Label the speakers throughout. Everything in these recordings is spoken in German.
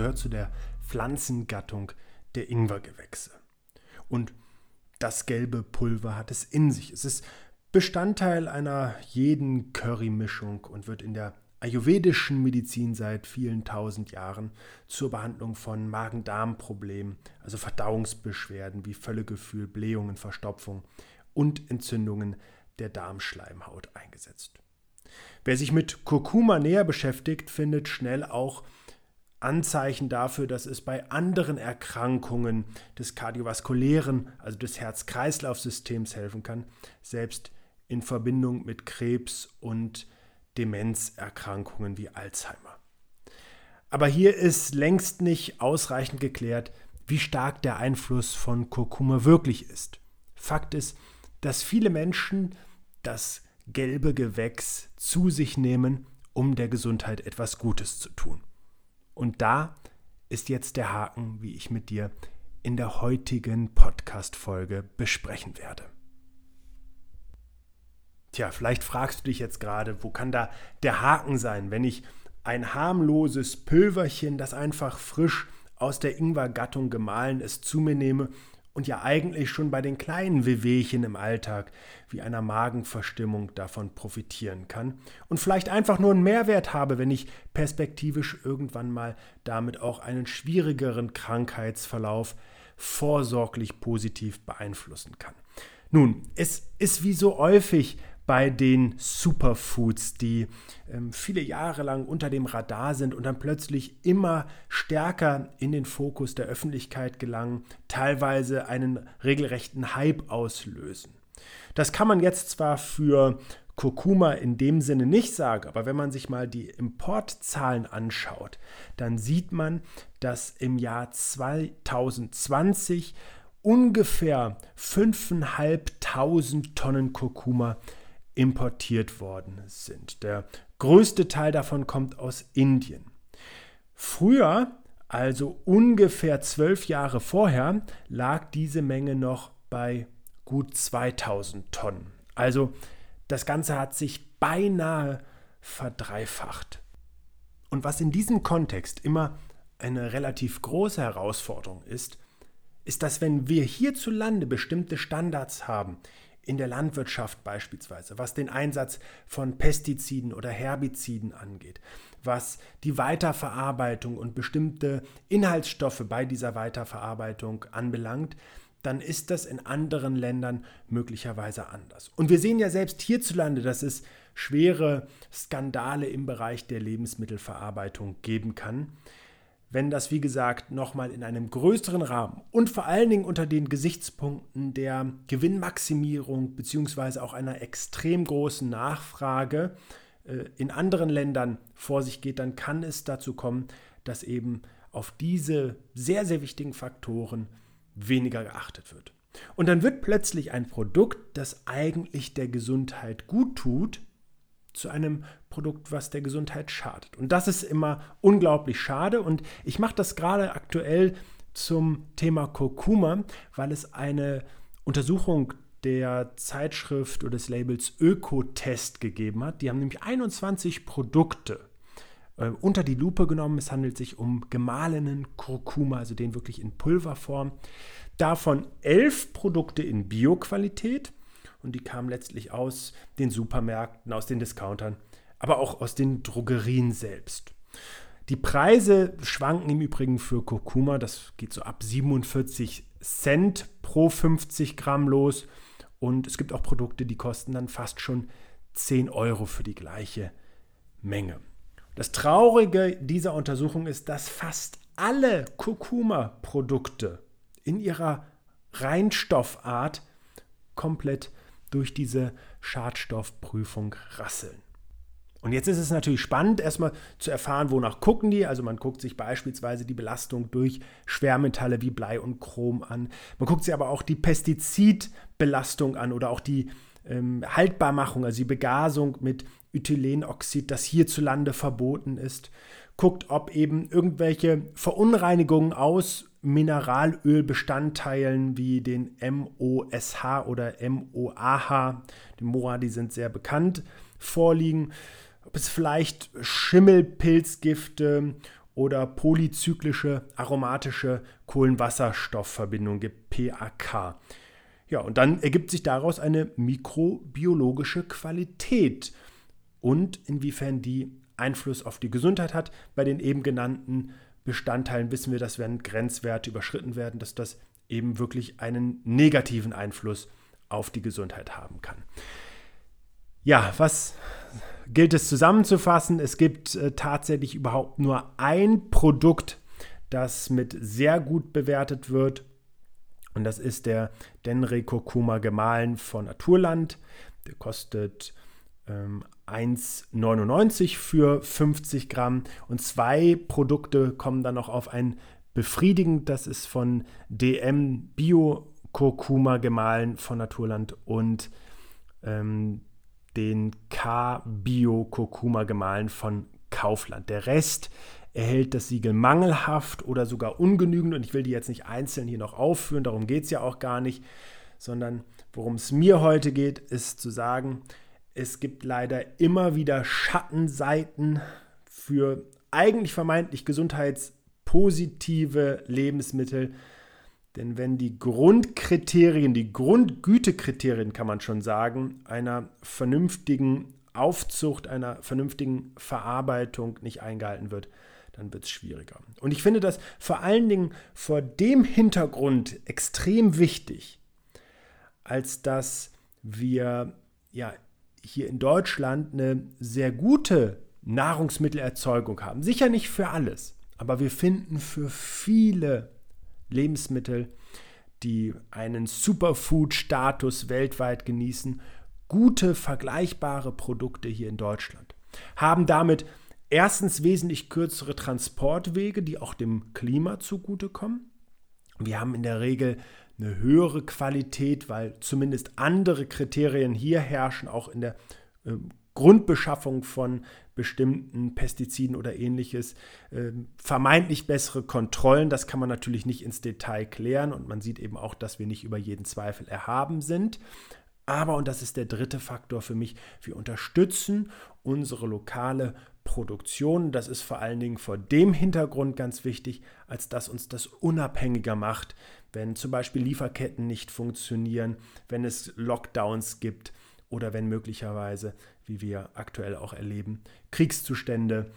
Speaker 1: gehört zu der Pflanzengattung der Ingwergewächse. Und das gelbe Pulver hat es in sich. Es ist Bestandteil einer jeden Currymischung und wird in der ayurvedischen Medizin seit vielen tausend Jahren zur Behandlung von Magen-Darm-Problemen, also Verdauungsbeschwerden wie Völlegefühl, Blähungen, Verstopfung und Entzündungen der Darmschleimhaut eingesetzt. Wer sich mit Kurkuma näher beschäftigt, findet schnell auch Anzeichen dafür, dass es bei anderen Erkrankungen des kardiovaskulären, also des Herz-Kreislauf-Systems helfen kann, selbst in Verbindung mit Krebs und Demenzerkrankungen wie Alzheimer. Aber hier ist längst nicht ausreichend geklärt, wie stark der Einfluss von Kurkuma wirklich ist. Fakt ist, dass viele Menschen das gelbe Gewächs zu sich nehmen, um der Gesundheit etwas Gutes zu tun. Und da ist jetzt der Haken, wie ich mit dir in der heutigen Podcast-Folge besprechen werde. Tja, vielleicht fragst du dich jetzt gerade, wo kann da der Haken sein, wenn ich ein harmloses Pülverchen, das einfach frisch aus der Ingwer-Gattung gemahlen ist, zu mir nehme und ja eigentlich schon bei den kleinen Wehwehchen im Alltag wie einer Magenverstimmung davon profitieren kann und vielleicht einfach nur einen Mehrwert habe, wenn ich perspektivisch irgendwann mal damit auch einen schwierigeren Krankheitsverlauf vorsorglich positiv beeinflussen kann. Nun, es ist wie so häufig bei den Superfoods, die ähm, viele Jahre lang unter dem Radar sind und dann plötzlich immer stärker in den Fokus der Öffentlichkeit gelangen, teilweise einen regelrechten Hype auslösen. Das kann man jetzt zwar für Kurkuma in dem Sinne nicht sagen, aber wenn man sich mal die Importzahlen anschaut, dann sieht man, dass im Jahr 2020 ungefähr 5.500 Tonnen Kurkuma importiert worden sind. Der größte Teil davon kommt aus Indien. Früher, also ungefähr zwölf Jahre vorher, lag diese Menge noch bei gut 2000 Tonnen. Also das Ganze hat sich beinahe verdreifacht. Und was in diesem Kontext immer eine relativ große Herausforderung ist, ist, dass wenn wir hierzulande bestimmte Standards haben, in der Landwirtschaft beispielsweise, was den Einsatz von Pestiziden oder Herbiziden angeht, was die Weiterverarbeitung und bestimmte Inhaltsstoffe bei dieser Weiterverarbeitung anbelangt, dann ist das in anderen Ländern möglicherweise anders. Und wir sehen ja selbst hierzulande, dass es schwere Skandale im Bereich der Lebensmittelverarbeitung geben kann wenn das, wie gesagt, nochmal in einem größeren Rahmen und vor allen Dingen unter den Gesichtspunkten der Gewinnmaximierung beziehungsweise auch einer extrem großen Nachfrage äh, in anderen Ländern vor sich geht, dann kann es dazu kommen, dass eben auf diese sehr, sehr wichtigen Faktoren weniger geachtet wird. Und dann wird plötzlich ein Produkt, das eigentlich der Gesundheit gut tut, zu einem Produkt, was der Gesundheit schadet. Und das ist immer unglaublich schade. Und ich mache das gerade aktuell zum Thema Kurkuma, weil es eine Untersuchung der Zeitschrift oder des Labels Ökotest gegeben hat. Die haben nämlich 21 Produkte äh, unter die Lupe genommen. Es handelt sich um gemahlenen Kurkuma, also den wirklich in Pulverform. Davon elf Produkte in Bioqualität und die kamen letztlich aus den Supermärkten, aus den Discountern, aber auch aus den Drogerien selbst. Die Preise schwanken im Übrigen für Kurkuma, das geht so ab 47 Cent pro 50 Gramm los. Und es gibt auch Produkte, die kosten dann fast schon 10 Euro für die gleiche Menge. Das Traurige dieser Untersuchung ist, dass fast alle Kurkuma-Produkte in ihrer Reinstoffart komplett durch diese Schadstoffprüfung rasseln. Und jetzt ist es natürlich spannend, erstmal zu erfahren, wonach gucken die. Also man guckt sich beispielsweise die Belastung durch Schwermetalle wie Blei und Chrom an. Man guckt sich aber auch die Pestizidbelastung an oder auch die ähm, Haltbarmachung, also die Begasung mit Ethylenoxid, das hierzulande verboten ist. Guckt, ob eben irgendwelche Verunreinigungen aus Mineralölbestandteilen wie den MOSH oder MOAH, die MOA, die sind sehr bekannt, vorliegen. Ob es vielleicht Schimmelpilzgifte oder polyzyklische aromatische Kohlenwasserstoffverbindung gibt, PAK. Ja, und dann ergibt sich daraus eine mikrobiologische Qualität und inwiefern die Einfluss auf die Gesundheit hat. Bei den eben genannten Bestandteilen wissen wir, dass wenn Grenzwerte überschritten werden, dass das eben wirklich einen negativen Einfluss auf die Gesundheit haben kann. Ja, was gilt es zusammenzufassen? Es gibt äh, tatsächlich überhaupt nur ein Produkt, das mit sehr gut bewertet wird. Und das ist der Denre Kurkuma gemahlen von Naturland. Der kostet ähm, 1,99 für 50 Gramm. Und zwei Produkte kommen dann noch auf ein befriedigend. Das ist von DM Bio Kurkuma gemahlen von Naturland und ähm, den K-Bio Kurkuma gemahlen von Kaufland. Der Rest erhält das Siegel mangelhaft oder sogar ungenügend und ich will die jetzt nicht einzeln hier noch aufführen, darum geht es ja auch gar nicht, sondern worum es mir heute geht, ist zu sagen, es gibt leider immer wieder Schattenseiten für eigentlich vermeintlich gesundheitspositive Lebensmittel, denn wenn die Grundkriterien, die Grundgütekriterien kann man schon sagen, einer vernünftigen Aufzucht, einer vernünftigen Verarbeitung nicht eingehalten wird, dann wird es schwieriger. Und ich finde das vor allen Dingen vor dem Hintergrund extrem wichtig, als dass wir ja hier in Deutschland eine sehr gute Nahrungsmittelerzeugung haben. Sicher nicht für alles, aber wir finden für viele Lebensmittel, die einen Superfood-Status weltweit genießen, gute, vergleichbare Produkte hier in Deutschland. Haben damit erstens wesentlich kürzere Transportwege, die auch dem Klima zugutekommen. Wir haben in der Regel eine höhere Qualität, weil zumindest andere Kriterien hier herrschen, auch in der äh, Grundbeschaffung von bestimmten Pestiziden oder ähnliches, äh, vermeintlich bessere Kontrollen. Das kann man natürlich nicht ins Detail klären und man sieht eben auch, dass wir nicht über jeden Zweifel erhaben sind. Aber, und das ist der dritte Faktor für mich, wir unterstützen unsere lokale Produktion. Das ist vor allen Dingen vor dem Hintergrund ganz wichtig, als dass uns das unabhängiger macht, wenn zum Beispiel Lieferketten nicht funktionieren, wenn es Lockdowns gibt oder wenn möglicherweise, wie wir aktuell auch erleben, Kriegszustände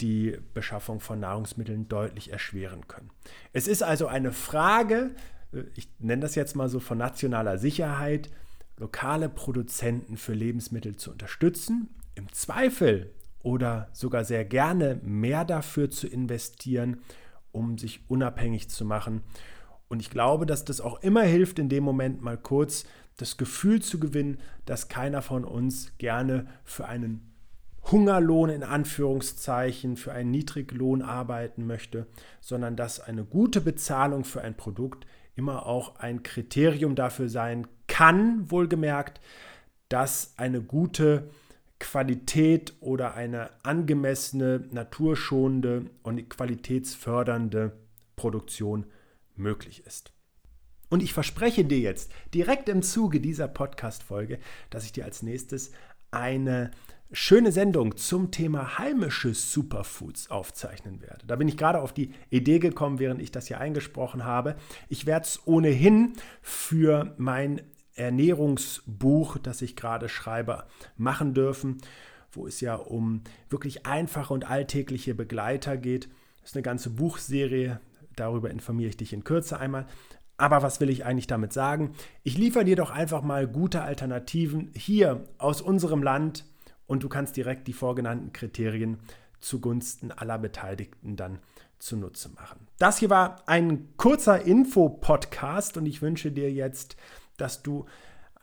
Speaker 1: die Beschaffung von Nahrungsmitteln deutlich erschweren können. Es ist also eine Frage, äh, ich nenne das jetzt mal so von nationaler Sicherheit, lokale Produzenten für Lebensmittel zu unterstützen, im Zweifel oder sogar sehr gerne mehr dafür zu investieren, um sich unabhängig zu machen. Und ich glaube, dass das auch immer hilft, in dem Moment mal kurz das Gefühl zu gewinnen, dass keiner von uns gerne für einen Hungerlohn in Anführungszeichen, für einen Niedriglohn arbeiten möchte, sondern dass eine gute Bezahlung für ein Produkt immer auch ein Kriterium dafür sein kann, wohlgemerkt, dass eine gute Qualität oder eine angemessene, naturschonende und qualitätsfördernde Produktion möglich ist. Und ich verspreche dir jetzt direkt im Zuge dieser Podcast-Folge, dass ich dir als nächstes eine schöne Sendung zum Thema heimische Superfoods aufzeichnen werde. Da bin ich gerade auf die Idee gekommen, während ich das hier eingesprochen habe. Ich werde es ohnehin für mein Ernährungsbuch, das ich gerade schreibe, machen dürfen, wo es ja um wirklich einfache und alltägliche Begleiter geht. Das ist eine ganze Buchserie, darüber informiere ich dich in Kürze einmal. Aber was will ich eigentlich damit sagen? Ich liefere dir doch einfach mal gute Alternativen hier aus unserem Land und du kannst direkt die vorgenannten Kriterien zugunsten aller Beteiligten dann zunutze machen. Das hier war ein kurzer Info-Podcast und ich wünsche dir jetzt, dass du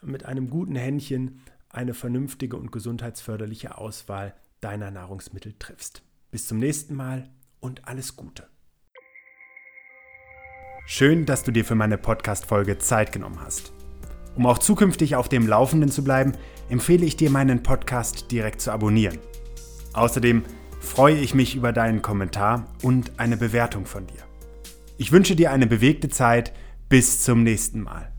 Speaker 1: mit einem guten Händchen eine vernünftige und gesundheitsförderliche Auswahl deiner Nahrungsmittel triffst. Bis zum nächsten Mal und alles Gute. Schön, dass du dir für meine Podcast-Folge Zeit genommen hast. Um auch zukünftig auf dem Laufenden zu bleiben, empfehle ich dir, meinen Podcast direkt zu abonnieren. Außerdem freue ich mich über deinen Kommentar und eine Bewertung von dir. Ich wünsche dir eine bewegte Zeit. Bis zum nächsten Mal.